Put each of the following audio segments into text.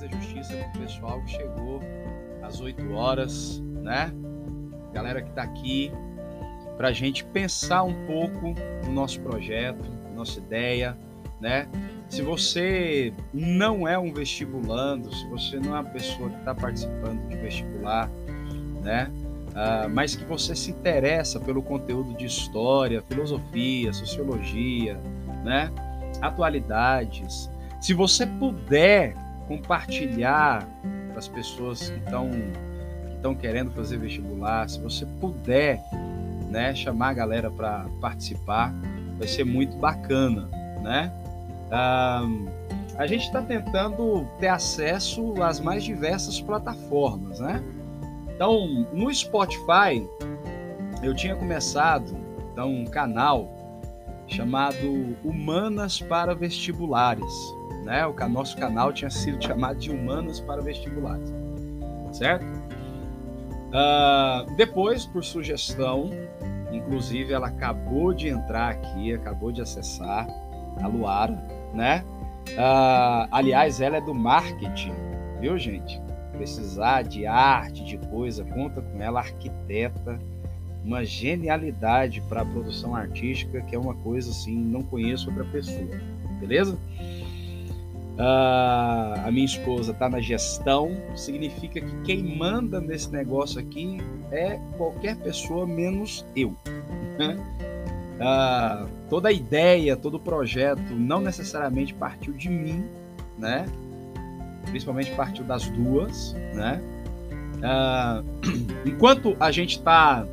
fazer justiça com o pessoal que chegou às 8 horas, né? Galera que está aqui, para gente pensar um pouco no nosso projeto, nossa ideia, né? Se você não é um vestibulando, se você não é uma pessoa que está participando de vestibular, né? Uh, mas que você se interessa pelo conteúdo de história, filosofia, sociologia, né? atualidades. Se você puder compartilhar para as pessoas que estão estão querendo fazer vestibular, se você puder, né, chamar a galera para participar, vai ser muito bacana, né? Ah, a gente está tentando ter acesso às mais diversas plataformas, né? Então, no Spotify, eu tinha começado então, um canal chamado Humanas para Vestibulares. Né? O nosso canal tinha sido chamado de Humanas para Vestibulares, certo? Uh, depois, por sugestão, inclusive ela acabou de entrar aqui, acabou de acessar a Luara, né? Uh, aliás, ela é do marketing, viu, gente? precisar de arte, de coisa, conta com ela, arquiteta, uma genialidade para a produção artística, que é uma coisa assim, não conheço outra pessoa, beleza? Uh, a minha esposa está na gestão, significa que quem manda nesse negócio aqui é qualquer pessoa menos eu. Uh, toda a ideia, todo o projeto não necessariamente partiu de mim, né? principalmente partiu das duas, né? Uh, enquanto a gente está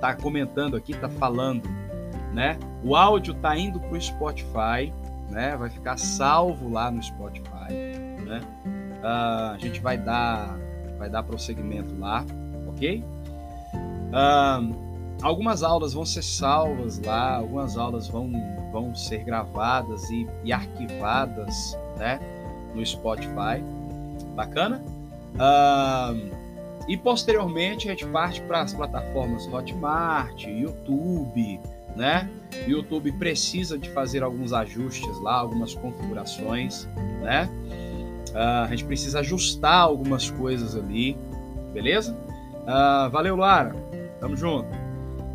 tá comentando aqui, tá falando, né? O áudio tá indo para o Spotify, né? Vai ficar salvo lá no Spotify, né? Uh, a gente vai dar, vai dar prosseguimento lá, ok? Uh, algumas aulas vão ser salvas lá, algumas aulas vão, vão ser gravadas e, e arquivadas, né? no Spotify. Bacana? Uh, e posteriormente a gente parte para as plataformas Hotmart, YouTube, né? O YouTube precisa de fazer alguns ajustes lá, algumas configurações, né? Uh, a gente precisa ajustar algumas coisas ali, beleza? Uh, valeu, Lara. Tamo junto.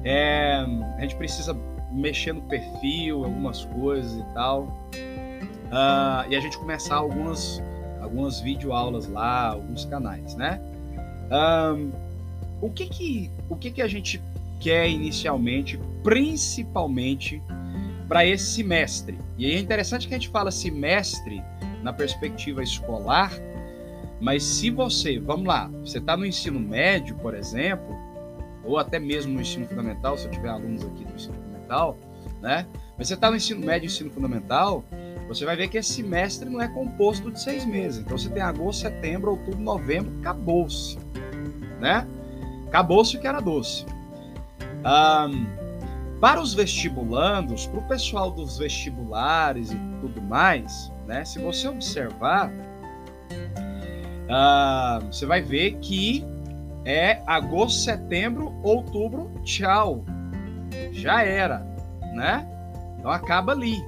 É, a gente precisa mexer no perfil, algumas coisas e tal uh, e a gente começar algumas, algumas videoaulas lá, alguns canais, né? Um, o que que, o que que a gente quer inicialmente, principalmente para esse semestre? E é interessante que a gente fala semestre na perspectiva escolar, mas se você, vamos lá, você está no ensino médio, por exemplo, ou até mesmo no ensino fundamental, se eu tiver alunos aqui do ensino fundamental, né? Mas você está no ensino médio ensino fundamental, você vai ver que esse semestre não é composto de seis meses. Então você tem agosto, setembro, outubro, novembro, acabou-se. Né? Acabou-se o que era doce. Um, para os vestibulandos, para o pessoal dos vestibulares e tudo mais, né? Se você observar, uh, você vai ver que é agosto, setembro, outubro, tchau. Já era, né? Então acaba ali.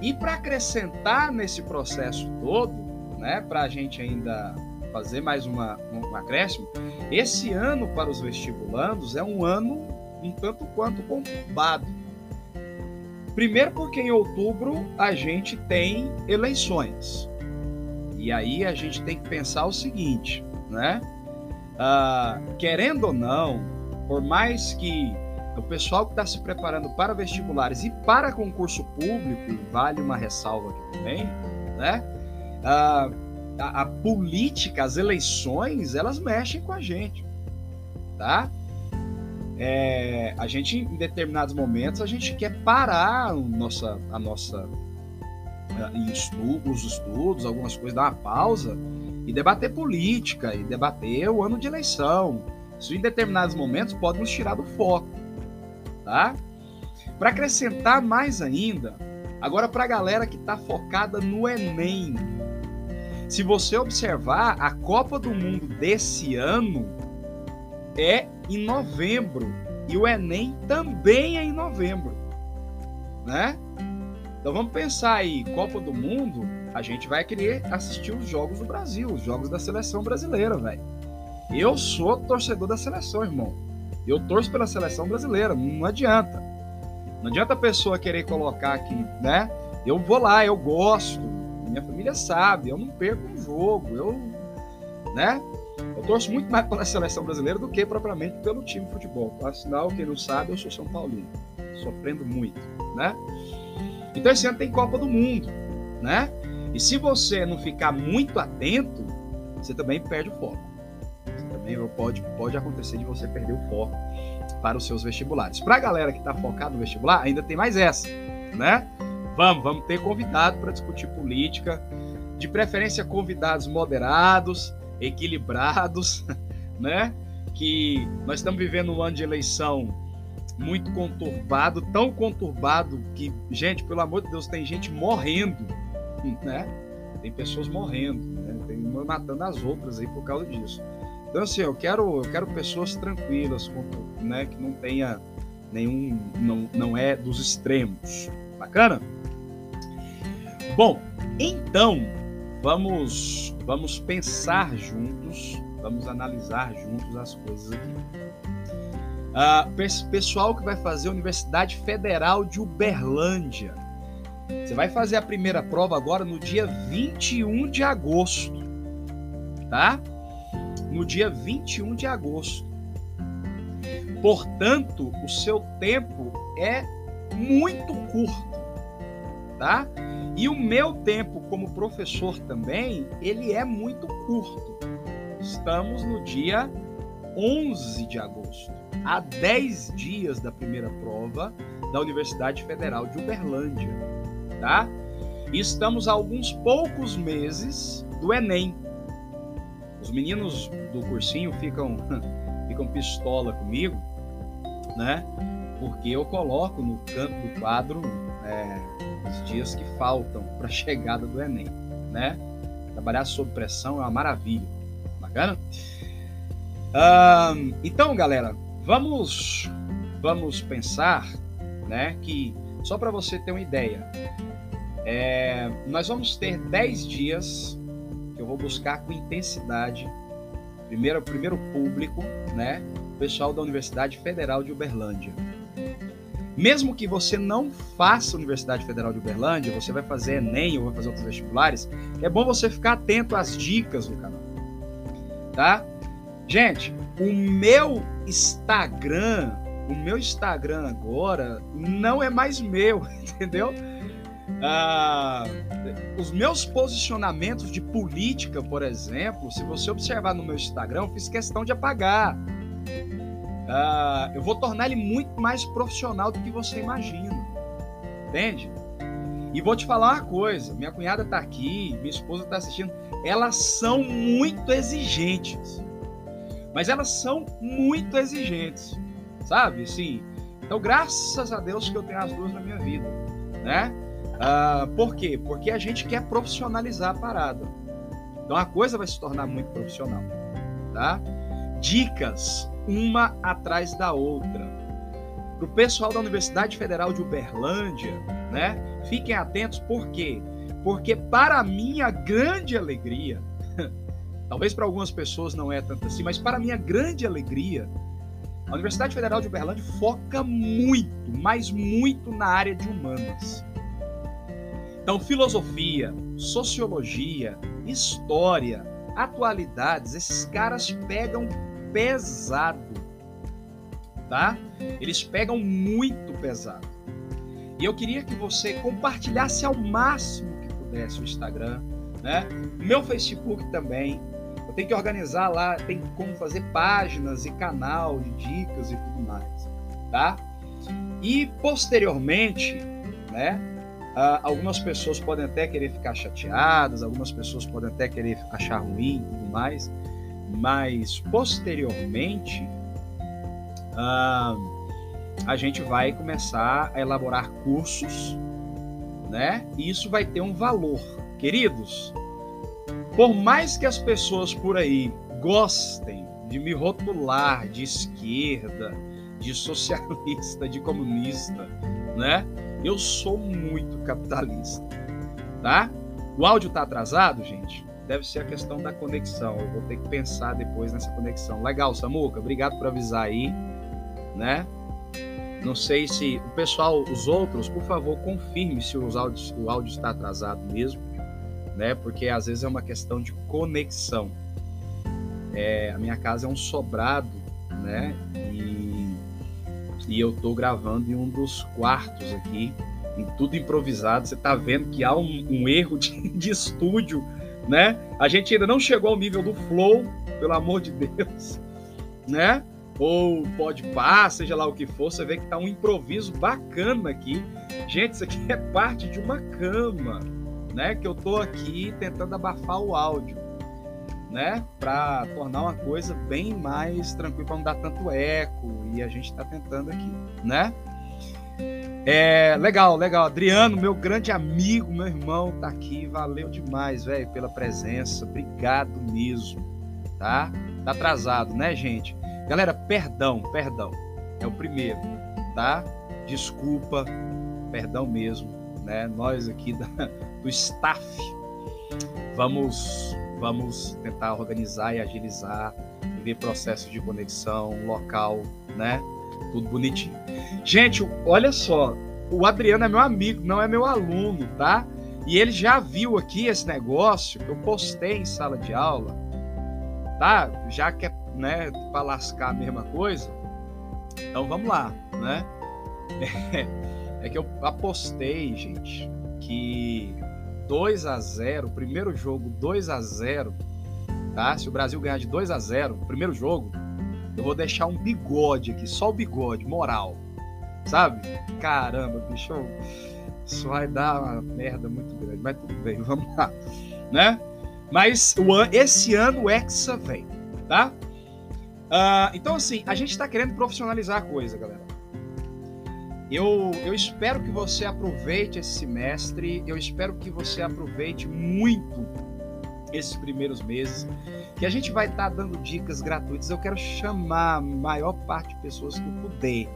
E para acrescentar nesse processo todo, né, para a gente ainda fazer mais uma, um acréscimo, esse ano para os vestibulandos é um ano um tanto quanto conturbado. Primeiro porque em outubro a gente tem eleições. E aí a gente tem que pensar o seguinte, né? Ah, querendo ou não, por mais que o pessoal que está se preparando para vestibulares e para concurso público, vale uma ressalva aqui também, né? A, a, a política, as eleições, elas mexem com a gente, tá? É, a gente, em determinados momentos, a gente quer parar a nossa, a nossa estudo, os estudos, algumas coisas, dar uma pausa e debater política, e debater o ano de eleição. Isso, em determinados momentos, pode nos tirar do foco tá? Para acrescentar mais ainda, agora para a galera que está focada no Enem, se você observar, a Copa do Mundo desse ano é em novembro e o Enem também é em novembro, né? Então vamos pensar aí, Copa do Mundo, a gente vai querer assistir os jogos do Brasil, os jogos da seleção brasileira, velho. Eu sou torcedor da seleção, irmão. Eu torço pela seleção brasileira, não adianta. Não adianta a pessoa querer colocar aqui, né? Eu vou lá, eu gosto. Minha família sabe, eu não perco um jogo, eu, né? Eu torço muito mais pela seleção brasileira do que propriamente pelo time de futebol. Afinal, quem não sabe, eu sou São Paulino, sofrendo muito, né? Então esse ano tem Copa do Mundo, né? E se você não ficar muito atento, você também perde o foco. Você também pode, pode acontecer de você perder o foco para os seus vestibulares. Para a galera que está focada no vestibular, ainda tem mais essa, né? Vamos, vamos ter convidado para discutir política, de preferência convidados moderados, equilibrados, né? Que nós estamos vivendo um ano de eleição muito conturbado, tão conturbado que, gente, pelo amor de Deus, tem gente morrendo né? Tem pessoas morrendo, né? tem uma matando as outras aí por causa disso. Então assim, eu quero, eu quero pessoas tranquilas, né? Que não tenha nenhum, não, não é dos extremos. Bacana? Bom, então vamos, vamos pensar juntos, vamos analisar juntos as coisas aqui. Uh, pessoal que vai fazer a Universidade Federal de Uberlândia você vai fazer a primeira prova agora no dia 21 de agosto, tá? No dia 21 de agosto. Portanto, o seu tempo é muito curto, tá? E o meu tempo como professor também, ele é muito curto. Estamos no dia 11 de agosto, a 10 dias da primeira prova da Universidade Federal de Uberlândia tá? E estamos a alguns poucos meses do Enem. Os meninos do cursinho ficam, ficam pistola comigo, né? Porque eu coloco no canto do quadro é, os dias que faltam para a chegada do Enem, né? Trabalhar sob pressão é uma maravilha, bacana? então, galera, vamos vamos pensar, né? Que só para você ter uma ideia, é, nós vamos ter 10 dias que eu vou buscar com intensidade. Primeiro, primeiro público, né? O pessoal da Universidade Federal de Uberlândia. Mesmo que você não faça Universidade Federal de Uberlândia, você vai fazer Enem ou vai fazer outros vestibulares, é bom você ficar atento às dicas do canal. Tá? Gente, o meu Instagram, o meu Instagram agora não é mais meu, entendeu? Ah, os meus posicionamentos de política, por exemplo, se você observar no meu Instagram, eu fiz questão de apagar. Ah, eu vou tornar ele muito mais profissional do que você imagina. Entende? E vou te falar uma coisa: minha cunhada está aqui, minha esposa está assistindo. Elas são muito exigentes. Mas elas são muito exigentes. Sabe? Sim. Então, graças a Deus que eu tenho as duas na minha vida. Né? Uh, por quê? Porque a gente quer profissionalizar a parada. Então a coisa vai se tornar muito profissional, tá? Dicas uma atrás da outra. Para o pessoal da Universidade Federal de Uberlândia, né? Fiquem atentos, por quê? Porque para minha grande alegria, talvez para algumas pessoas não é tanto assim, mas para minha grande alegria, a Universidade Federal de Uberlândia foca muito, mas muito na área de humanas. Então, filosofia, sociologia, história, atualidades, esses caras pegam pesado, tá? Eles pegam muito pesado. E eu queria que você compartilhasse ao máximo que pudesse o Instagram, né? Meu Facebook também. Eu tenho que organizar lá, tem como fazer páginas e canal de dicas e tudo mais, tá? E posteriormente, né? Algumas pessoas podem até querer ficar chateadas, algumas pessoas podem até querer achar ruim e tudo mais, mas posteriormente uh, a gente vai começar a elaborar cursos, né? E isso vai ter um valor. Queridos, por mais que as pessoas por aí gostem de me rotular de esquerda, de socialista, de comunista, né? Eu sou muito capitalista, tá? O áudio tá atrasado, gente? Deve ser a questão da conexão. Eu vou ter que pensar depois nessa conexão. Legal, Samuca, obrigado por avisar aí, né? Não sei se o pessoal, os outros, por favor, confirme se os áudios, o áudio está atrasado mesmo, né? Porque às vezes é uma questão de conexão. É, a minha casa é um sobrado, né? E, e eu tô gravando em um dos quartos aqui, em tudo improvisado. Você tá vendo que há um, um erro de, de estúdio, né? A gente ainda não chegou ao nível do flow, pelo amor de Deus, né? ou pode par, seja lá o que for, você vê que tá um improviso bacana aqui. Gente, isso aqui é parte de uma cama, né? Que eu tô aqui tentando abafar o áudio, né? Para tornar uma coisa bem mais tranquila, para não dar tanto eco. E a gente tá tentando aqui, né? É, legal, legal. Adriano, meu grande amigo, meu irmão, tá aqui. Valeu demais, velho, pela presença. Obrigado mesmo, tá? Tá atrasado, né, gente? Galera, perdão, perdão. É o primeiro, tá? Desculpa, perdão mesmo, né? Nós aqui da, do staff vamos vamos tentar organizar e agilizar, ver processo de conexão, local, né? Tudo bonitinho. Gente, olha só, o Adriano é meu amigo, não é meu aluno, tá? E ele já viu aqui esse negócio que eu postei em sala de aula, tá? Já que é né, para lascar a mesma coisa. Então vamos lá, né? É, é que eu apostei, gente, que 2 a 0, primeiro jogo 2 a 0, tá? Se o Brasil ganhar de 2 a 0, primeiro jogo, eu vou deixar um bigode aqui, só o bigode, moral. Sabe? Caramba, bicho, isso vai dar uma merda muito grande, mas tudo bem, vamos lá, né? Mas esse ano o Hexa vem, tá? Uh, então, assim, a gente está querendo profissionalizar a coisa, galera. Eu, eu espero que você aproveite esse semestre, eu espero que você aproveite muito esses primeiros meses, que a gente vai estar tá dando dicas gratuitas. Eu quero chamar a maior parte de pessoas que eu puder,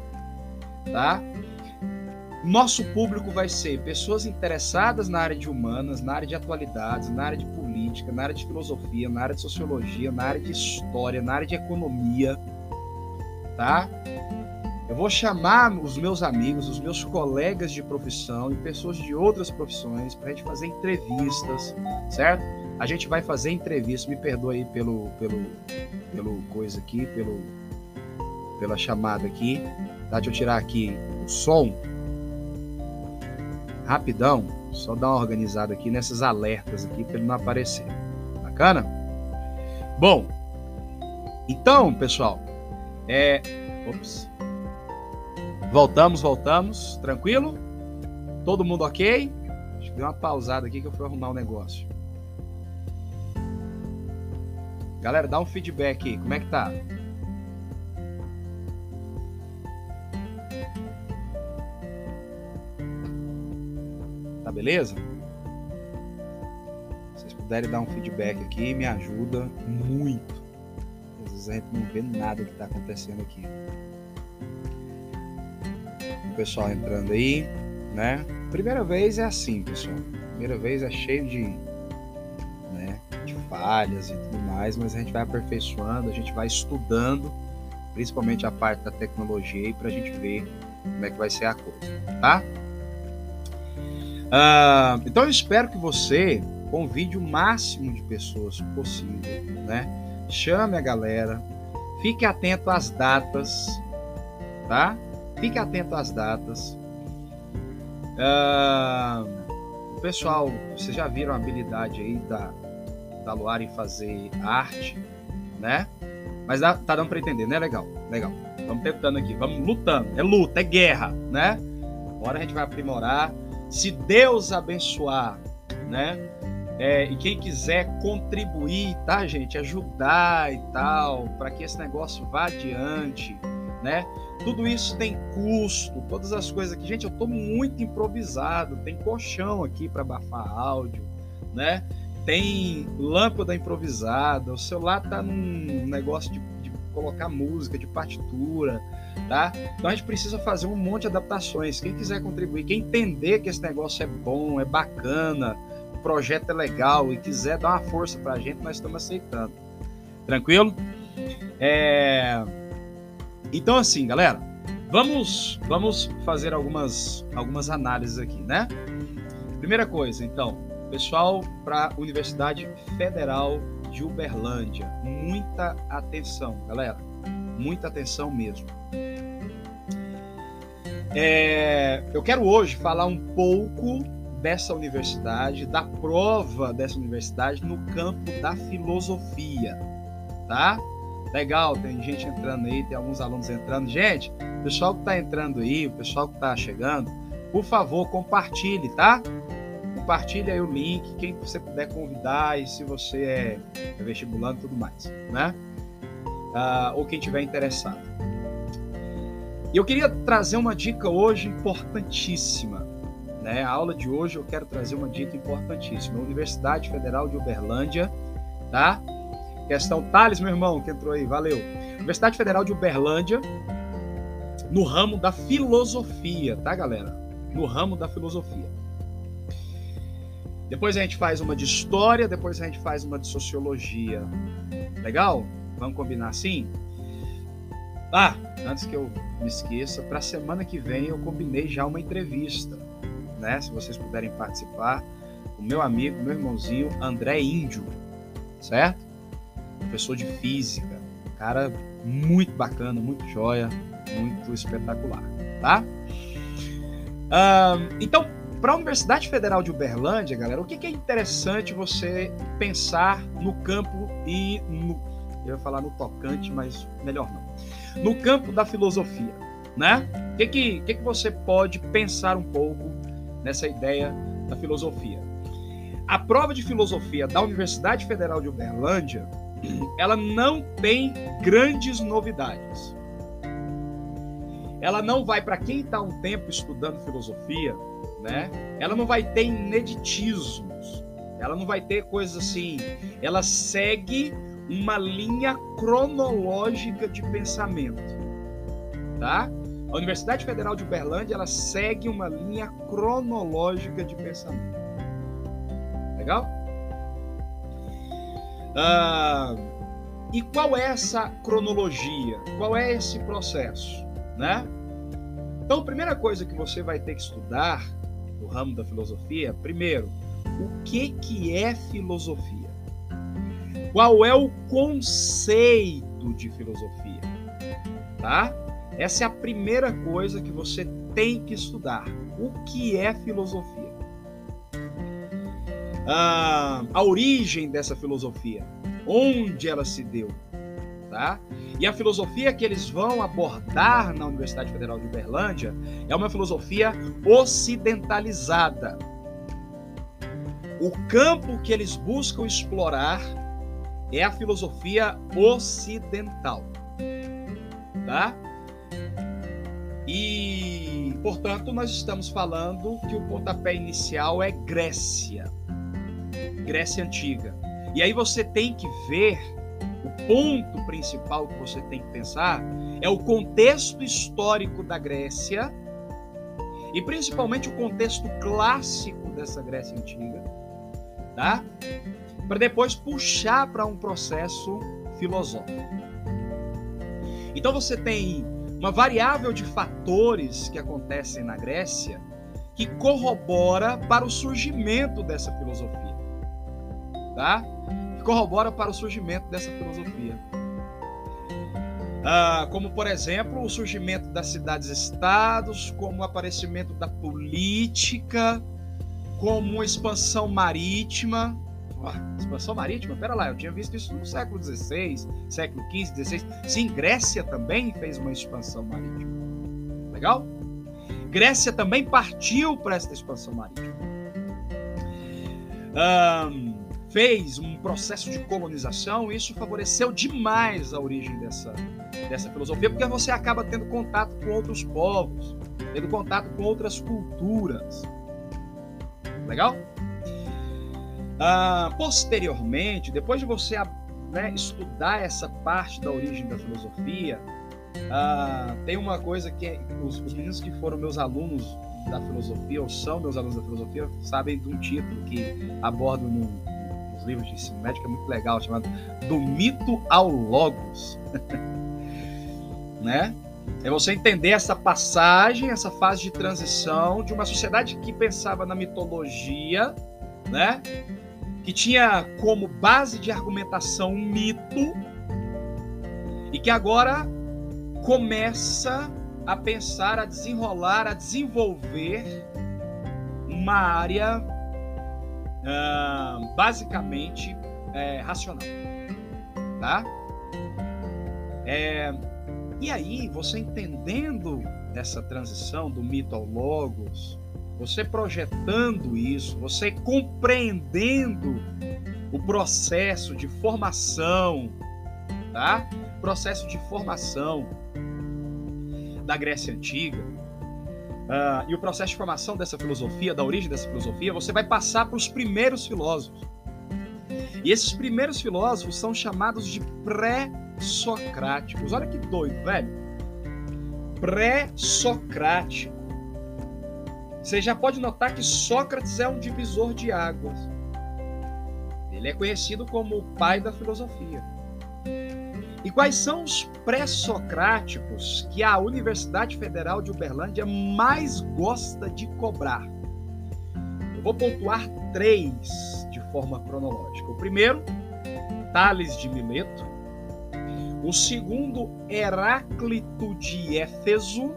tá? Nosso público vai ser pessoas interessadas na área de humanas, na área de atualidades, na área de política, na área de filosofia, na área de sociologia, na área de história, na área de economia, tá? Eu vou chamar os meus amigos, os meus colegas de profissão e pessoas de outras profissões para a gente fazer entrevistas, certo? A gente vai fazer entrevistas, me perdoe aí pelo, pelo, pelo coisa aqui, pelo, pela chamada aqui, tá? Deixa eu tirar aqui o som rapidão, só dar uma organizada aqui nessas alertas aqui para ele não aparecer. Bacana? Bom, então, pessoal, é. Ops. Voltamos, voltamos. Tranquilo? Todo mundo ok? Deixa eu dar uma pausada aqui que eu fui arrumar um negócio. Galera, dá um feedback aí. Como é que tá? beleza? Se vocês puderem dar um feedback aqui, me ajuda muito. Às vezes a gente não vê nada que está acontecendo aqui. O pessoal entrando aí, né? Primeira vez é assim, pessoal. Primeira vez é cheio de falhas e tudo mais, mas a gente vai aperfeiçoando, a gente vai estudando, principalmente a parte da tecnologia aí, para a gente ver como é que vai ser a coisa, tá? Uh, então eu espero que você convide o máximo de pessoas possível, né? Chame a galera, fique atento às datas, tá? Fique atento às datas. Uh, pessoal, vocês já viram a habilidade aí da, da Luar em fazer arte, né? Mas dá, tá dando para entender, né? Legal, legal. Vamos tentando aqui, vamos lutando. É luta, é guerra, né? Agora a gente vai aprimorar se Deus abençoar, né? É, e quem quiser contribuir, tá, gente? Ajudar e tal, para que esse negócio vá adiante, né? Tudo isso tem custo, todas as coisas aqui. Gente, eu tô muito improvisado, tem colchão aqui para abafar áudio, né? Tem lâmpada improvisada, o celular tá num negócio de, de colocar música, de partitura, tá? Então a gente precisa fazer um monte de adaptações. Quem quiser contribuir, quem entender que esse negócio é bom, é bacana, projeto é legal e quiser dar uma força para a gente, nós estamos aceitando. Tranquilo? É... Então, assim, galera, vamos, vamos fazer algumas, algumas análises aqui, né? Primeira coisa, então, pessoal, para a Universidade Federal de Uberlândia, muita atenção, galera, muita atenção mesmo. É, eu quero hoje falar um pouco dessa universidade, da prova dessa universidade no campo da filosofia, tá? Legal, tem gente entrando aí, tem alguns alunos entrando. Gente, o pessoal que está entrando aí, o pessoal que está chegando, por favor, compartilhe, tá? Compartilhe aí o link, quem você puder convidar e se você é, é vestibulando e tudo mais, né? Uh, ou quem tiver interessado. E eu queria trazer uma dica hoje importantíssima. Né? A aula de hoje eu quero trazer uma dica importantíssima. Universidade Federal de Uberlândia, tá? Questão Thales, meu irmão, que entrou aí, valeu. Universidade Federal de Uberlândia, no ramo da filosofia, tá, galera? No ramo da filosofia. Depois a gente faz uma de história, depois a gente faz uma de sociologia. Legal? Vamos combinar assim? Ah, antes que eu me esqueça, para a semana que vem eu combinei já uma entrevista, né? Se vocês puderem participar, o meu amigo, meu irmãozinho André Índio, certo? Professor de física, cara muito bacana, muito joia, muito espetacular, tá? então, para a Universidade Federal de Uberlândia, galera, o que, que é interessante você pensar no campo e no eu ia falar no tocante, mas melhor não. No campo da filosofia, né? O que, que, que, que você pode pensar um pouco nessa ideia da filosofia? A prova de filosofia da Universidade Federal de Uberlândia, ela não tem grandes novidades. Ela não vai para quem está um tempo estudando filosofia, né? Ela não vai ter ineditismos. Ela não vai ter coisas assim. Ela segue uma linha cronológica de pensamento, tá? A Universidade Federal de Uberlândia ela segue uma linha cronológica de pensamento. Legal? Ah, e qual é essa cronologia? Qual é esse processo, né? Então, a primeira coisa que você vai ter que estudar no ramo da filosofia, primeiro, o que que é filosofia? Qual é o conceito de filosofia? Tá? Essa é a primeira coisa que você tem que estudar. O que é filosofia? Ah, a origem dessa filosofia, onde ela se deu, tá? E a filosofia que eles vão abordar na Universidade Federal de Uberlândia é uma filosofia ocidentalizada. O campo que eles buscam explorar é a filosofia ocidental. Tá? E, portanto, nós estamos falando que o pontapé inicial é Grécia. Grécia Antiga. E aí você tem que ver ponto principal que você tem que pensar é o contexto histórico da Grécia e principalmente o contexto clássico dessa Grécia antiga, tá? para depois puxar para um processo filosófico. Então você tem uma variável de fatores que acontecem na Grécia que corrobora para o surgimento dessa filosofia. Tá? Corrobora para o surgimento dessa filosofia. Ah, como, por exemplo, o surgimento das cidades-estados, como o aparecimento da política, como uma expansão marítima, expansão marítima? Pera lá, eu tinha visto isso no século XVI, século XV, XVI. Sim, Grécia também fez uma expansão marítima. Legal? Grécia também partiu para essa expansão marítima. Um, fez um processo de colonização, isso favoreceu demais a origem dessa, dessa filosofia, porque você acaba tendo contato com outros povos, tendo contato com outras culturas. Legal? Ah, posteriormente, depois de você né, estudar essa parte da origem da filosofia, ah, tem uma coisa que é, os, os, meninos que foram meus alunos da filosofia, ou são meus alunos da filosofia, sabem de um título que abordo no, nos livros de ensino médio, é muito legal, chamado Do Mito ao Logos. né? É você entender essa passagem, essa fase de transição de uma sociedade que pensava na mitologia, né? Que tinha como base de argumentação um mito e que agora começa a pensar, a desenrolar, a desenvolver uma área uh, basicamente é, racional, tá? É, e aí, você entendendo essa transição do mito ao logos, você projetando isso, você compreendendo o processo de formação, tá? Processo de formação da Grécia Antiga uh, e o processo de formação dessa filosofia, da origem dessa filosofia, você vai passar para os primeiros filósofos. E esses primeiros filósofos são chamados de pré-socráticos. Olha que doido, velho. Pré-socrático. Você já pode notar que Sócrates é um divisor de águas. Ele é conhecido como o pai da filosofia. E quais são os pré-socráticos que a Universidade Federal de Uberlândia mais gosta de cobrar? Eu vou pontuar três de forma cronológica. O primeiro, Tales de Mileto. O segundo, Heráclito de Éfeso.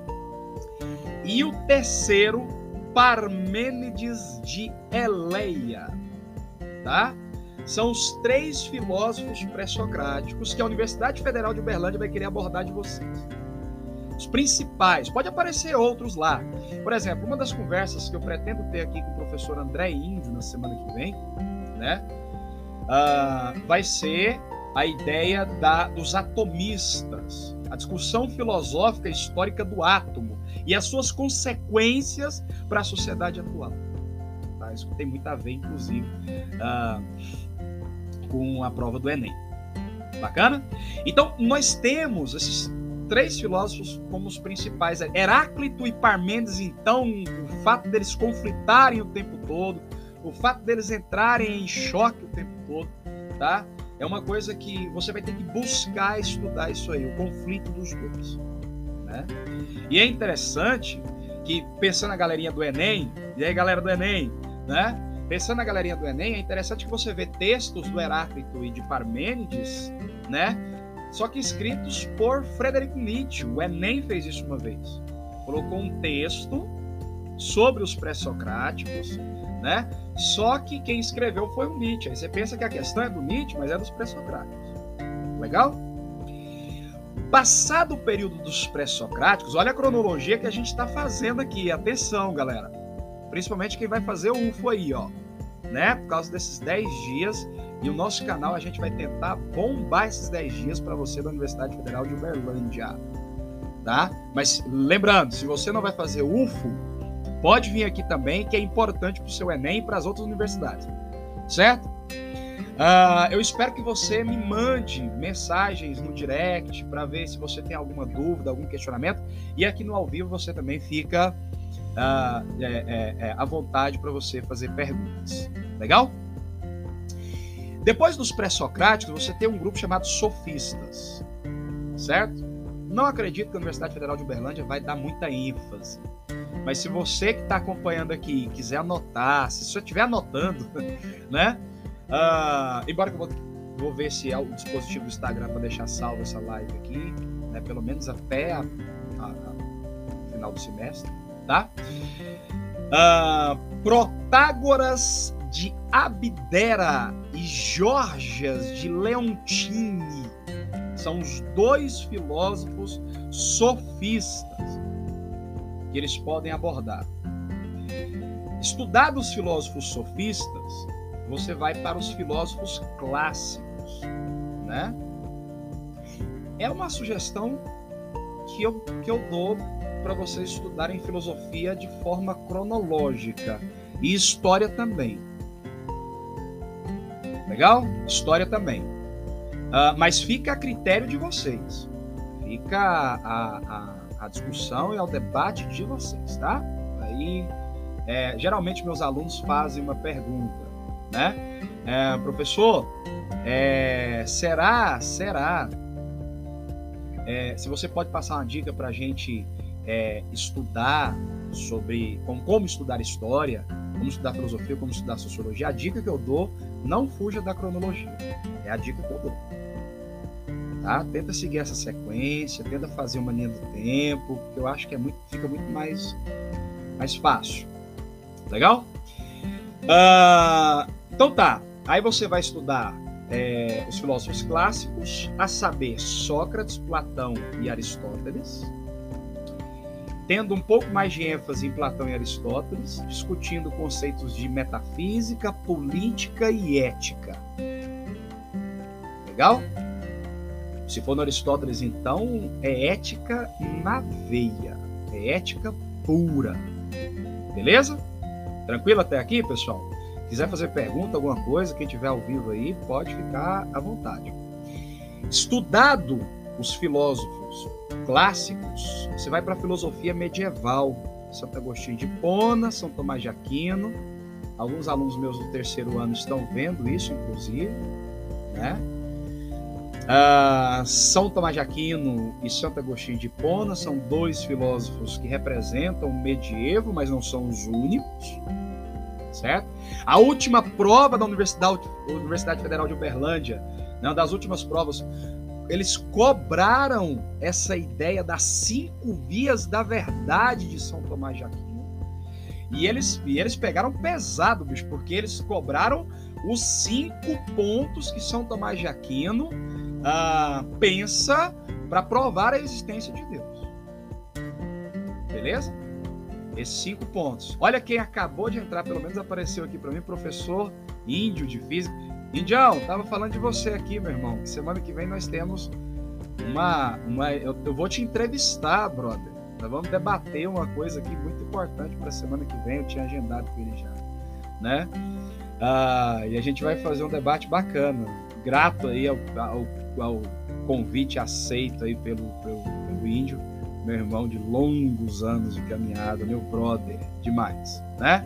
E o terceiro, Parmênides de Eleia. Tá? São os três filósofos pré-socráticos que a Universidade Federal de Uberlândia vai querer abordar de vocês. Os principais, pode aparecer outros lá. Por exemplo, uma das conversas que eu pretendo ter aqui com o professor André Índio na semana que vem, né, uh, vai ser a ideia da, dos atomistas, a discussão filosófica histórica do átomo e as suas consequências para a sociedade atual. Tá? Isso tem muito a ver, inclusive. Uh, com a prova do Enem. Bacana? Então, nós temos esses três filósofos como os principais. Heráclito e Parmênides, então, o fato deles conflitarem o tempo todo, o fato deles entrarem em choque o tempo todo, tá? É uma coisa que você vai ter que buscar estudar isso aí, o conflito dos dois. Né? E é interessante que, pensando na galerinha do Enem, e aí galera do Enem, né? Pensando na galerinha do Enem, é interessante que você vê textos do Heráclito e de Parmênides, né? Só que escritos por Frederico Nietzsche. O Enem fez isso uma vez. Colocou um texto sobre os pré-socráticos, né? Só que quem escreveu foi o Nietzsche. Aí você pensa que a questão é do Nietzsche, mas é dos pré-socráticos. Legal? Passado o período dos pré-socráticos, olha a cronologia que a gente está fazendo aqui. Atenção, galera principalmente quem vai fazer o UFO aí, ó, né? Por causa desses 10 dias. E o nosso canal a gente vai tentar bombar esses 10 dias para você da Universidade Federal de Uberlândia, tá? Mas lembrando, se você não vai fazer UFO, pode vir aqui também, que é importante para o seu Enem e para as outras universidades, certo? Uh, eu espero que você me mande mensagens no direct para ver se você tem alguma dúvida, algum questionamento. E aqui no ao vivo você também fica ah, é, é, é, à vontade para você fazer perguntas. Legal? Depois dos pré-socráticos, você tem um grupo chamado sofistas, certo? Não acredito que a Universidade Federal de Uberlândia vai dar muita ênfase. Mas se você que está acompanhando aqui quiser anotar, se você estiver anotando, né? Uh, embora eu vou, vou, ver se é o dispositivo do Instagram para deixar salvo essa live aqui, né? Pelo menos até a final do semestre tá? Uh, Protágoras de Abdera e Georgias de Leontini são os dois filósofos sofistas que eles podem abordar. Estudados os filósofos sofistas, você vai para os filósofos clássicos, né? É uma sugestão que eu, que eu dou para vocês estudarem filosofia de forma cronológica e história também. Legal? História também. Uh, mas fica a critério de vocês. Fica a, a, a, discussão e ao debate de vocês, tá? aí. É, geralmente meus alunos fazem uma pergunta, né? É, professor, é, será, será? É, se você pode passar uma dica para a gente é, estudar sobre como, como estudar história, como estudar filosofia, como estudar sociologia, a dica que eu dou, não fuja da cronologia. É a dica que eu dou. Tá? Tenta seguir essa sequência, tenta fazer uma linha do tempo, que eu acho que é muito, fica muito mais, mais fácil. Legal? Uh, então tá. Aí você vai estudar é, os filósofos clássicos, a saber, Sócrates, Platão e Aristóteles, tendo um pouco mais de ênfase em Platão e Aristóteles, discutindo conceitos de metafísica, política e ética. Legal? Se for no Aristóteles, então, é ética na veia. É ética pura. Beleza? Tranquilo até aqui, pessoal? Quiser fazer pergunta, alguma coisa, quem tiver ao vivo aí, pode ficar à vontade. Estudado os filósofos clássicos, você vai para a filosofia medieval. Santo Agostinho de Pona, São Tomás de Aquino. Alguns alunos meus do terceiro ano estão vendo isso, inclusive. Né? Uh, São Tomás de Aquino e Santo Agostinho de Pona são dois filósofos que representam o medievo, mas não são os únicos, certo? A última prova da Universidade, Universidade Federal de Uberlândia, uma das últimas provas, eles cobraram essa ideia das cinco vias da verdade de São Tomás de Aquino. E eles, e eles pegaram pesado, bicho, porque eles cobraram os cinco pontos que São Tomás de Aquino ah, pensa para provar a existência de Deus. Beleza? Esses cinco pontos. Olha quem acabou de entrar, pelo menos apareceu aqui para mim, professor índio de física. Indião, tava falando de você aqui, meu irmão. Semana que vem nós temos uma. uma eu, eu vou te entrevistar, brother. Nós vamos debater uma coisa aqui muito importante para a semana que vem. Eu tinha agendado com ele já, né? Ah, e a gente vai fazer um debate bacana. Grato aí ao, ao ao convite aceito aí pelo, pelo, pelo índio, meu irmão de longos anos de caminhada, meu brother, demais, né?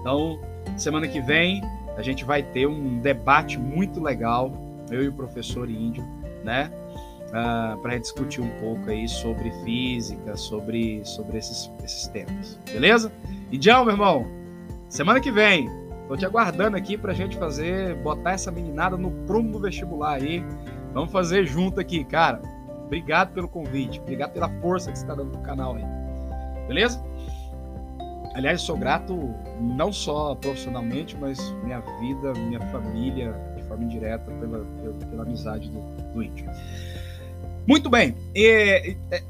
Então, semana que vem a gente vai ter um debate muito legal, eu e o professor índio, né? Uh, ah, para discutir um pouco aí sobre física, sobre, sobre esses, esses temas, beleza? Tchau, meu irmão. Semana que vem, tô te aguardando aqui pra gente fazer, botar essa meninada no prumo do vestibular aí Vamos fazer junto aqui, cara. Obrigado pelo convite, obrigado pela força que você está dando pro canal aí. Beleza? Aliás, sou grato não só profissionalmente, mas minha vida, minha família, de forma indireta, pela, pela, pela amizade do, do índio. Muito bem. E, e,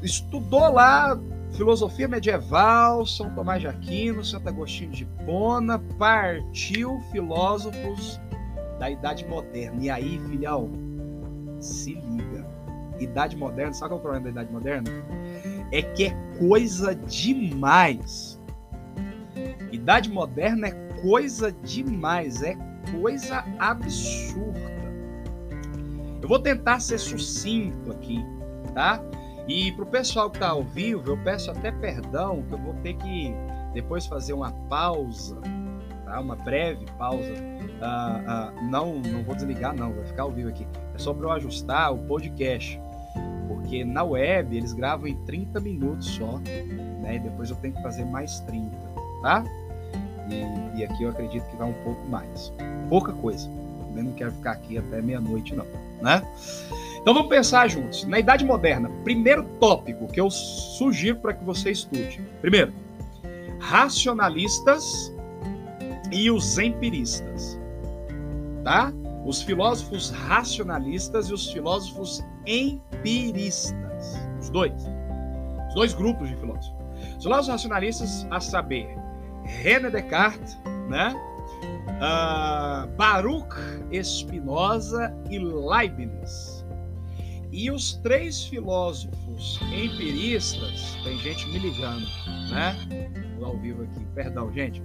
estudou lá filosofia medieval, São Tomás de Aquino, Santo Agostinho de Pona, partiu filósofos da Idade Moderna. E aí, filhão, se liga. Idade moderna, sabe qual é o problema da idade moderna? É que é coisa demais. Idade moderna é coisa demais, é coisa absurda. Eu vou tentar ser sucinto aqui, tá? E pro pessoal que tá ao vivo, eu peço até perdão que eu vou ter que depois fazer uma pausa, tá? Uma breve pausa. Uh, uh, não, não vou desligar, não, vai ficar ao vivo aqui. É só para eu ajustar o podcast. Porque na web eles gravam em 30 minutos só, né? E depois eu tenho que fazer mais 30, tá? E, e aqui eu acredito que vai um pouco mais. Pouca coisa. Também não quero ficar aqui até meia-noite, não, né? Então vamos pensar juntos. Na Idade Moderna, primeiro tópico que eu sugiro para que você estude. Primeiro, racionalistas e os empiristas. Tá? os filósofos racionalistas e os filósofos empiristas. Os dois. Os dois grupos de filósofos. Os filósofos racionalistas, a saber, René Descartes, né? Uh, Baruch Spinoza e Leibniz. E os três filósofos empiristas, tem gente me ligando, né? Vou ao vivo aqui, perdão, gente.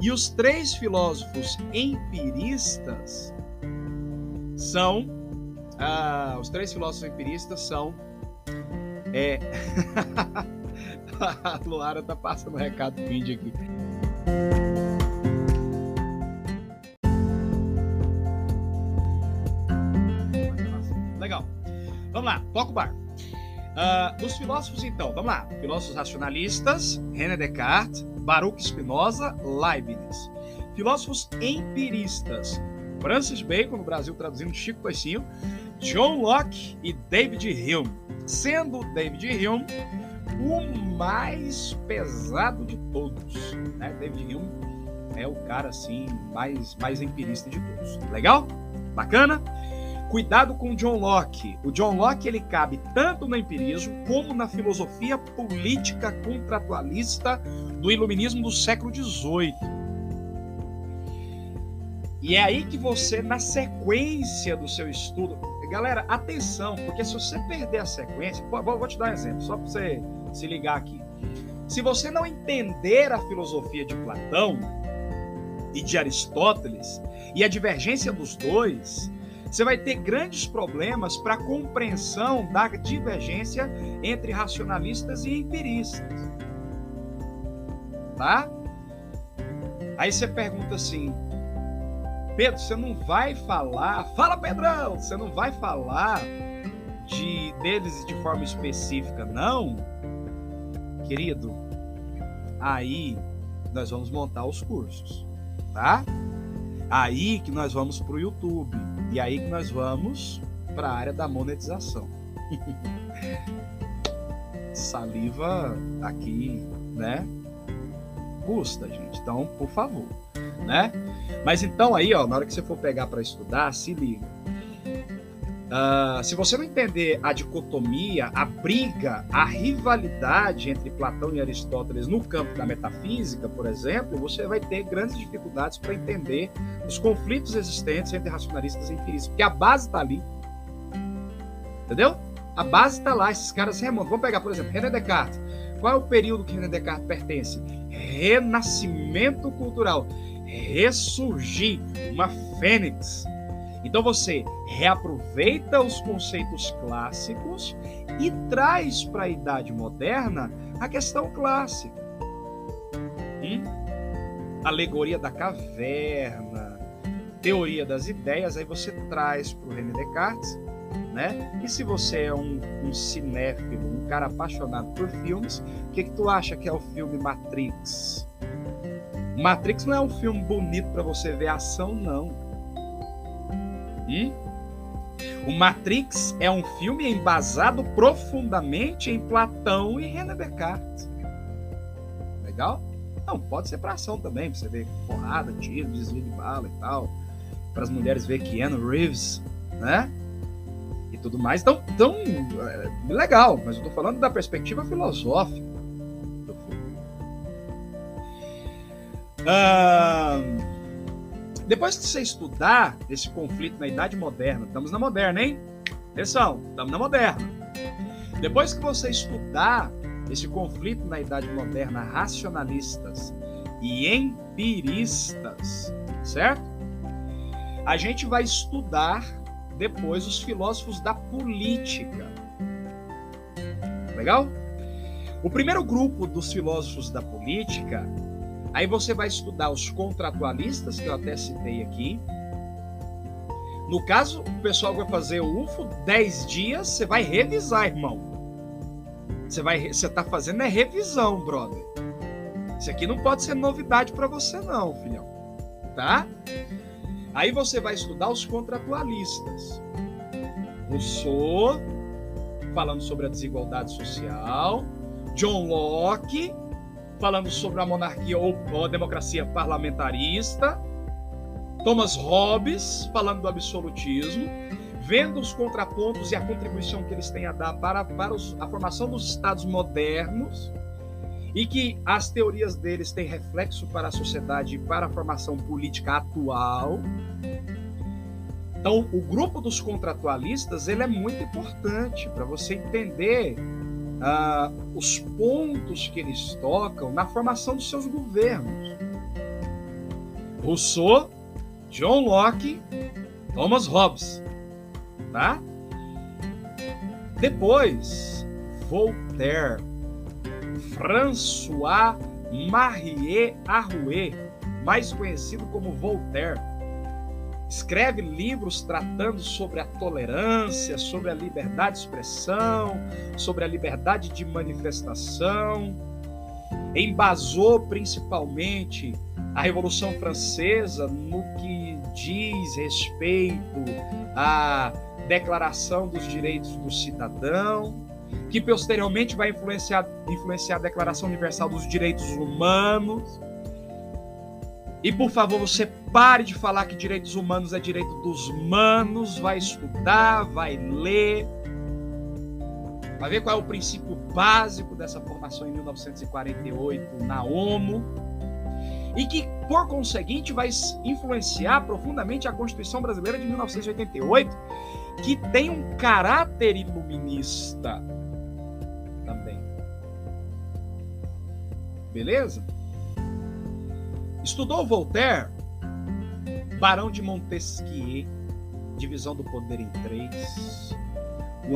E os três filósofos empiristas são ah, os três filósofos empiristas são é, a Luara tá passando um recado vídeo aqui. Legal. Vamos lá, toca o bar. Uh, dos filósofos, então, vamos lá. Filósofos racionalistas, René Descartes, Baruch Spinoza, Leibniz. Filósofos empiristas, Francis Bacon, no Brasil traduzindo Chico Toicinho, John Locke e David Hume. Sendo David Hume o mais pesado de todos. Né? David Hume é o cara assim mais, mais empirista de todos. Legal? Bacana? Cuidado com o John Locke. O John Locke ele cabe tanto no empirismo como na filosofia política contratualista do iluminismo do século XVIII. E é aí que você, na sequência do seu estudo, galera, atenção, porque se você perder a sequência, vou te dar um exemplo, só para você se ligar aqui. Se você não entender a filosofia de Platão e de Aristóteles e a divergência dos dois, você vai ter grandes problemas para a compreensão da divergência entre racionalistas e empiristas. Tá? Aí você pergunta assim, Pedro, você não vai falar, fala Pedrão, você não vai falar de deles de forma específica, não? Querido, aí nós vamos montar os cursos, tá? Aí que nós vamos para o YouTube. E aí que nós vamos para a área da monetização. Saliva aqui, né? Custa, gente. Então, por favor, né? Mas então aí, ó, na hora que você for pegar para estudar, se liga Uh, se você não entender a dicotomia, a briga, a rivalidade entre Platão e Aristóteles no campo da metafísica, por exemplo, você vai ter grandes dificuldades para entender os conflitos existentes entre racionalistas e empiristas, porque a base está ali. Entendeu? A base está lá, esses caras remontam. Vamos pegar, por exemplo, René Descartes. Qual é o período que René Descartes pertence? Renascimento cultural. Ressurgir, uma fênix então você reaproveita os conceitos clássicos e traz para a idade moderna a questão clássica. Hum? Alegoria da caverna, teoria das ideias, aí você traz para o René Descartes, né? E se você é um, um cinéfilo, um cara apaixonado por filmes, o que, que tu acha que é o filme Matrix? Matrix não é um filme bonito para você ver ação, não o Matrix é um filme embasado profundamente em Platão e René Descartes. Legal? Não, pode ser para ação também, pra você ver porrada, tiro, desvio de bala e tal. Para as mulheres ver Keanu Reeves, né? E tudo mais. Então, então é legal, mas eu tô falando da perspectiva filosófica do filme. Ah, depois que você estudar esse conflito na Idade Moderna, estamos na moderna, hein? Atenção, estamos na moderna. Depois que você estudar esse conflito na Idade Moderna, racionalistas e empiristas, certo? A gente vai estudar depois os filósofos da política. Legal? O primeiro grupo dos filósofos da política Aí você vai estudar os contratualistas, que eu até citei aqui. No caso, o pessoal vai fazer o UFO 10 dias, você vai revisar, irmão. Você vai, você tá fazendo é revisão, brother. Isso aqui não pode ser novidade para você não, filhão. Tá? Aí você vai estudar os contratualistas. Rousseau, falando sobre a desigualdade social, John Locke, falando sobre a monarquia ou, ou a democracia parlamentarista, Thomas Hobbes falando do absolutismo, vendo os contrapontos e a contribuição que eles têm a dar para, para os, a formação dos estados modernos e que as teorias deles têm reflexo para a sociedade e para a formação política atual. Então, o grupo dos contratualistas ele é muito importante para você entender ah, os pontos que eles tocam na formação dos seus governos. Rousseau, John Locke, Thomas Hobbes, tá? Depois, Voltaire. François Marie Arouet, mais conhecido como Voltaire. Escreve livros tratando sobre a tolerância, sobre a liberdade de expressão, sobre a liberdade de manifestação. Embasou principalmente a Revolução Francesa no que diz respeito à Declaração dos Direitos do Cidadão, que posteriormente vai influenciar, influenciar a Declaração Universal dos Direitos Humanos. E por favor, você pare de falar que direitos humanos é direito dos manos, vai estudar, vai ler, vai ver qual é o princípio básico dessa formação em 1948 na ONU e que, por conseguinte, vai influenciar profundamente a Constituição Brasileira de 1988, que tem um caráter iluminista também. Beleza? Estudou Voltaire, Barão de Montesquieu, Divisão do Poder em Três,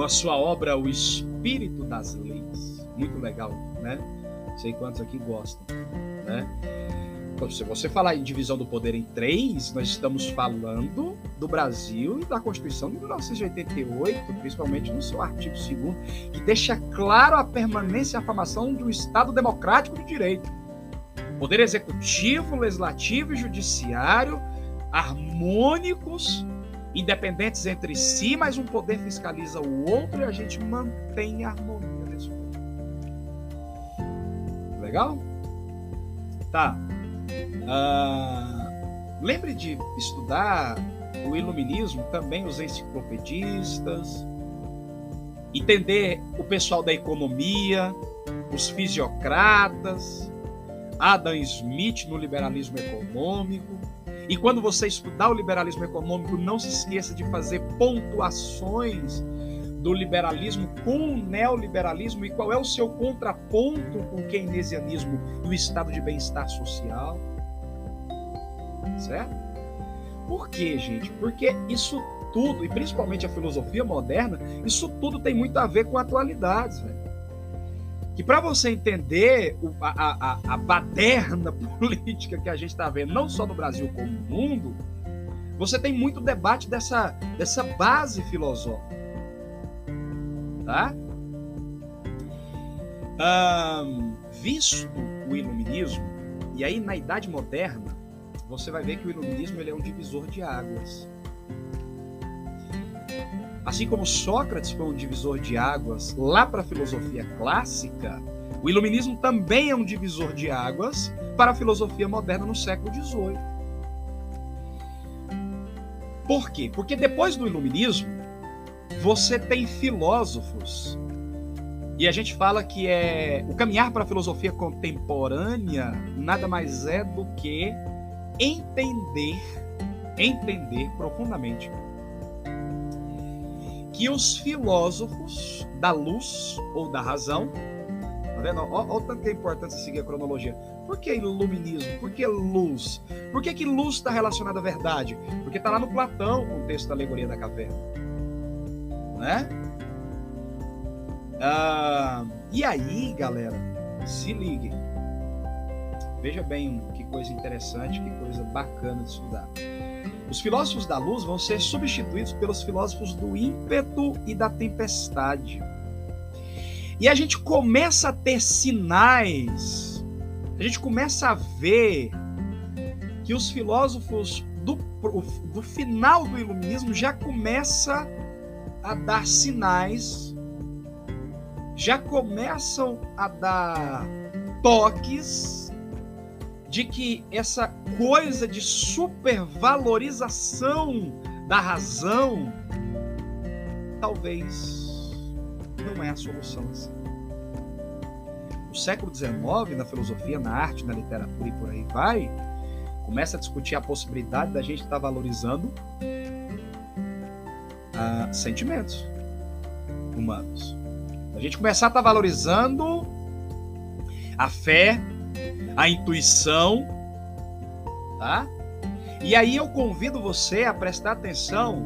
a sua obra O Espírito das Leis. Muito legal, né? Sei quantos aqui gostam, né? Então, se você falar em divisão do poder em três, nós estamos falando do Brasil e da Constituição de 1988, principalmente no seu artigo 2 que deixa claro a permanência e a formação de um Estado democrático de direito. Poder executivo, legislativo e judiciário harmônicos, independentes entre si, mas um poder fiscaliza o outro e a gente mantém a harmonia nesse poder. Legal? Tá. Uh, lembre de estudar o iluminismo, também os enciclopedistas, entender o pessoal da economia, os fisiocratas, Adam Smith no liberalismo econômico. E quando você estudar o liberalismo econômico, não se esqueça de fazer pontuações do liberalismo com o neoliberalismo e qual é o seu contraponto com o keynesianismo e o estado de bem-estar social. Certo? Por quê, gente? Porque isso tudo, e principalmente a filosofia moderna, isso tudo tem muito a ver com atualidades, velho. Que para você entender a, a, a baderna política que a gente está vendo, não só no Brasil como no mundo, você tem muito debate dessa, dessa base filosófica tá? Um, visto o iluminismo, e aí na Idade Moderna, você vai ver que o iluminismo ele é um divisor de águas. Assim como Sócrates foi um divisor de águas lá para a filosofia clássica, o iluminismo também é um divisor de águas para a filosofia moderna no século XVIII. Por quê? Porque depois do iluminismo, você tem filósofos, e a gente fala que é o caminhar para a filosofia contemporânea nada mais é do que entender, entender profundamente que os filósofos da luz ou da razão, tá vendo? Olha o tanto que é importante seguir a cronologia. Por que iluminismo? Por que luz? Por que, que luz está relacionada à verdade? Porque está lá no Platão, o texto da alegoria da caverna né? Ah, e aí, galera, se liguem. Veja bem que coisa interessante, que coisa bacana de estudar. Os filósofos da luz vão ser substituídos pelos filósofos do ímpeto e da tempestade. E a gente começa a ter sinais, a gente começa a ver que os filósofos do, do final do iluminismo já começa a dar sinais, já começam a dar toques de que essa coisa de supervalorização da razão talvez não é a solução assim. No século XIX, na filosofia, na arte, na literatura e por aí vai, começa a discutir a possibilidade da gente estar valorizando uh, sentimentos humanos. A gente começar a estar valorizando a fé, a intuição, tá? E aí eu convido você a prestar atenção,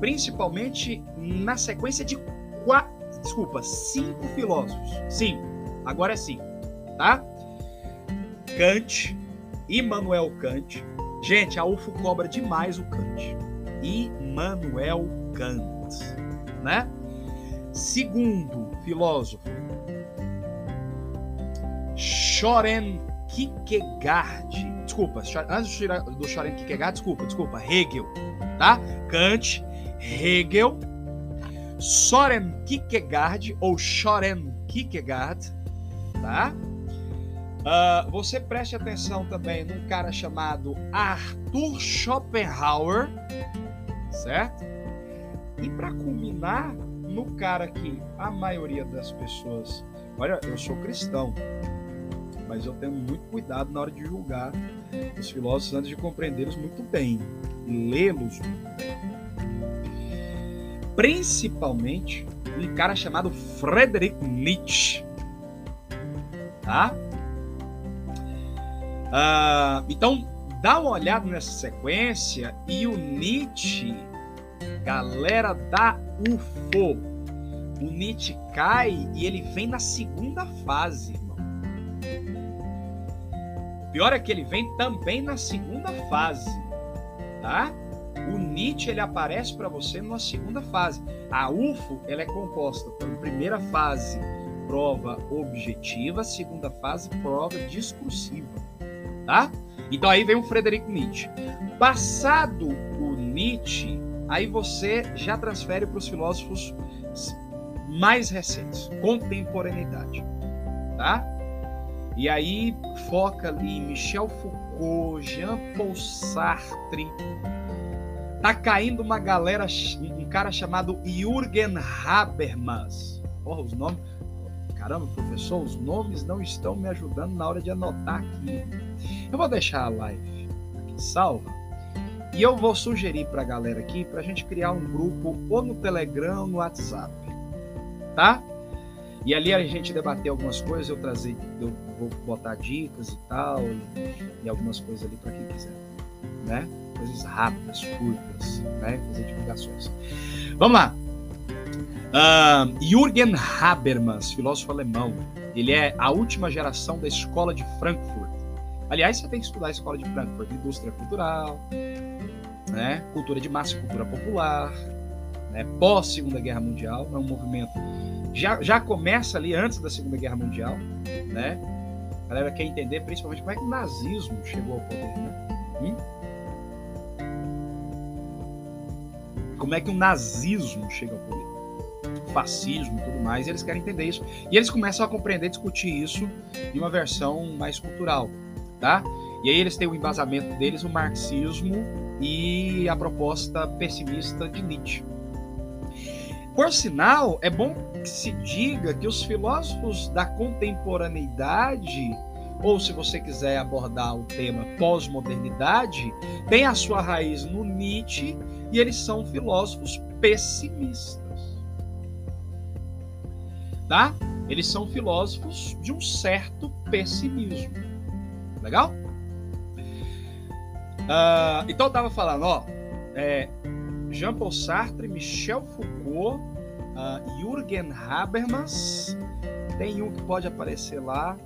principalmente na sequência de quatro, desculpa, cinco filósofos. Cinco. Agora é cinco. tá? Kant, Immanuel Kant. Gente, a UFO cobra demais o Kant. Immanuel Kant, né? Segundo filósofo, Soren Kierkegaard. Desculpa, antes do Soren Kierkegaard, desculpa, desculpa, Hegel, tá? Kant, Hegel, Soren Kierkegaard ou Soren Kierkegaard, tá? Uh, você preste atenção também num cara chamado Arthur Schopenhauer, certo? E para culminar, no cara que a maioria das pessoas. Olha, eu sou cristão, mas eu tenho muito cuidado na hora de julgar os filósofos antes de compreendê-los muito bem lê-los. Principalmente um cara chamado Friedrich Nietzsche. Tá? Ah, então, dá uma olhada nessa sequência e o Nietzsche, galera da UFO, o Nietzsche cai e ele vem na segunda fase, pior é que ele vem também na segunda fase, tá? O Nietzsche ele aparece para você numa segunda fase. A UFO ela é composta por primeira fase prova objetiva, segunda fase prova discursiva tá? Então aí vem o Frederico Nietzsche. Passado o Nietzsche, aí você já transfere para os filósofos mais recentes, contemporaneidade, tá? E aí foca ali Michel Foucault, Jean-Paul Sartre. Tá caindo uma galera, um cara chamado Jürgen Habermas. Porra, os nomes caramba, professor, os nomes não estão me ajudando na hora de anotar aqui. Eu vou deixar a live aqui salva e eu vou sugerir para a galera aqui para a gente criar um grupo ou no Telegram ou no WhatsApp, tá? E ali a gente debater algumas coisas, eu trazer, eu vou botar dicas e tal, e, e algumas coisas ali para quem quiser, né? Coisas rápidas, curtas, né? Fazer divulgações. Vamos lá. Uh, Jürgen Habermas, filósofo alemão, ele é a última geração da escola de Frankfurt. Aliás, você tem que estudar a escola de Frankfurt, indústria cultural, né? cultura de massa, cultura popular, né? pós Segunda Guerra Mundial, é um movimento já, já começa ali antes da Segunda Guerra Mundial, né? A galera quer entender principalmente como é que o nazismo chegou ao poder, né? Hum? Como é que o nazismo chega ao poder? fascismo e tudo mais, e eles querem entender isso. E eles começam a compreender, discutir isso em uma versão mais cultural, tá? E aí eles têm o embasamento deles, o marxismo e a proposta pessimista de Nietzsche. Por sinal, é bom que se diga que os filósofos da contemporaneidade, ou se você quiser abordar o tema pós-modernidade, têm a sua raiz no Nietzsche e eles são filósofos pessimistas tá? Eles são filósofos de um certo pessimismo. Legal? Uh, então eu tava falando, ó, é, Jean-Paul Sartre, Michel Foucault, uh, Jürgen Habermas, tem um que pode aparecer lá,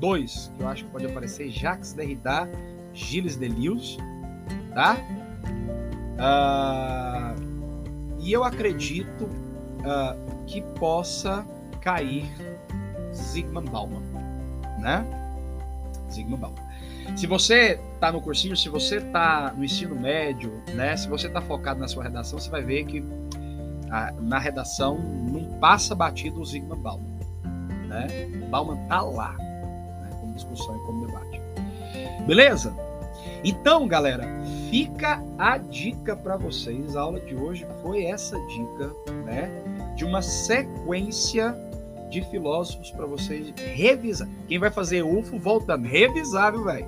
dois que eu acho que pode aparecer, Jacques Derrida, Gilles Deleuze, tá? Uh, e eu acredito uh, que possa cair Zygmunt Bauman, né? Zygmunt Bauman. Se você está no cursinho, se você está no ensino médio, né? Se você está focado na sua redação, você vai ver que a, na redação não passa batido o Zygmunt Bauman, né? Bauman tá lá, né? como discussão e como debate. Beleza? Então, galera, fica a dica para vocês. A aula de hoje foi essa dica, né? De uma sequência de filósofos para vocês revisar. Quem vai fazer UFO, voltando, revisar, viu, velho?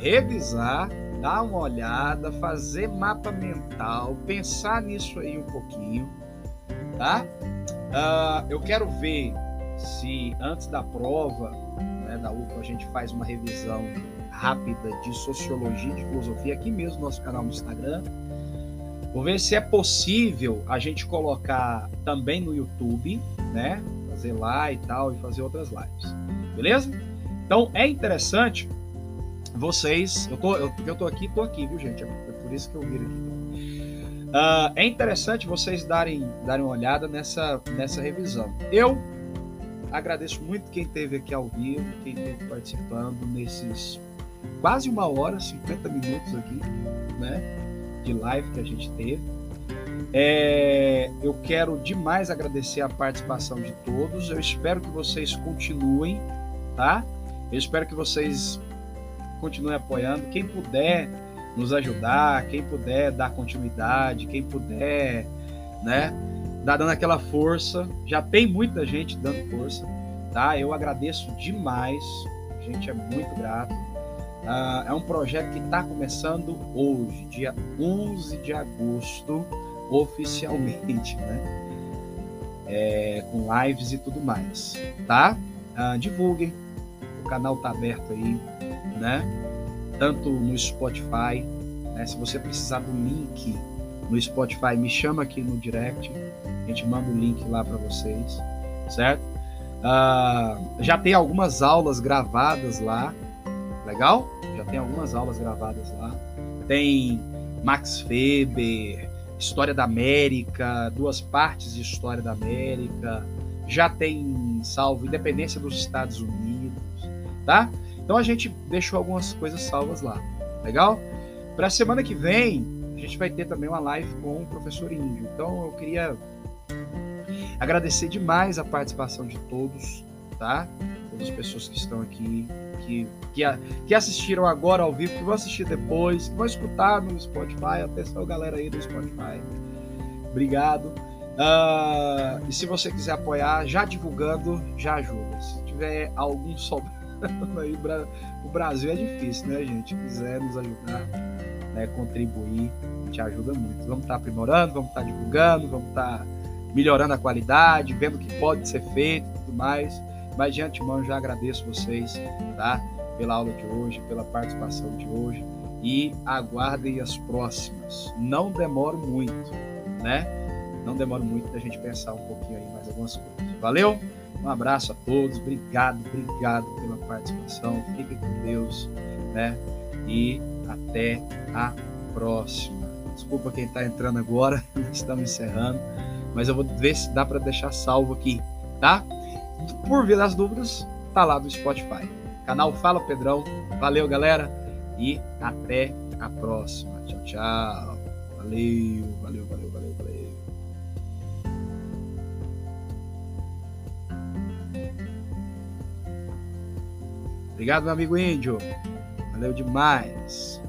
Revisar, dar uma olhada, fazer mapa mental, pensar nisso aí um pouquinho, tá? Uh, eu quero ver se antes da prova né, da UFO a gente faz uma revisão rápida de sociologia e de filosofia aqui mesmo no nosso canal no Instagram. Vou ver se é possível a gente colocar também no YouTube, né? Lá e tal, e fazer outras lives. Beleza? Então é interessante vocês. Eu tô, eu, eu tô aqui, tô aqui, viu, gente? É por isso que eu viro aqui. Uh, é interessante vocês darem, darem uma olhada nessa, nessa revisão. Eu agradeço muito quem esteve aqui ao vivo, quem esteve participando nesses quase uma hora, 50 minutos aqui, né? De live que a gente teve. É, eu quero demais agradecer a participação de todos. Eu espero que vocês continuem, tá? Eu espero que vocês continuem apoiando. Quem puder nos ajudar, quem puder dar continuidade, quem puder, né? Dar dando aquela força. Já tem muita gente dando força, tá? Eu agradeço demais. A gente é muito grato. Uh, é um projeto que está começando hoje, dia 11 de agosto, oficialmente, né? É, com lives e tudo mais, tá? Uh, divulguem, o canal tá aberto aí, né? Tanto no Spotify, né? Se você precisar do link no Spotify, me chama aqui no direct, a gente manda o link lá para vocês, certo? Uh, já tem algumas aulas gravadas lá, legal? Já tem algumas aulas gravadas lá. Tem Max Weber, História da América, duas partes de História da América. Já tem salvo Independência dos Estados Unidos, tá? Então a gente deixou algumas coisas salvas lá. Legal? Para a semana que vem, a gente vai ter também uma live com o professor Índio. Então eu queria agradecer demais a participação de todos, tá? Todas as pessoas que estão aqui, que, que, que assistiram agora ao vivo, que vão assistir depois, que vão escutar no Spotify. Atenção, galera aí do Spotify. Obrigado. Uh, e se você quiser apoiar, já divulgando, já ajuda. Se tiver algum sobrando aí, o Brasil é difícil, né, gente? Se quiser nos ajudar, né, contribuir, te ajuda muito. Vamos estar tá aprimorando, vamos estar tá divulgando, vamos estar tá melhorando a qualidade, vendo o que pode ser feito e tudo mais. Mas de antemão já agradeço vocês, tá? Pela aula de hoje, pela participação de hoje e aguardem as próximas. Não demoro muito, né? Não demoro muito da gente pensar um pouquinho aí mais algumas coisas. Valeu? Um abraço a todos, obrigado, obrigado pela participação. Fique com Deus, né? E até a próxima. Desculpa quem está entrando agora, estamos encerrando, mas eu vou ver se dá para deixar salvo aqui, tá? Por via das dúvidas, tá lá no Spotify. Canal Fala Pedrão. Valeu, galera. E até a próxima. Tchau, tchau. Valeu, valeu, valeu, valeu, valeu. Obrigado, meu amigo índio. Valeu demais.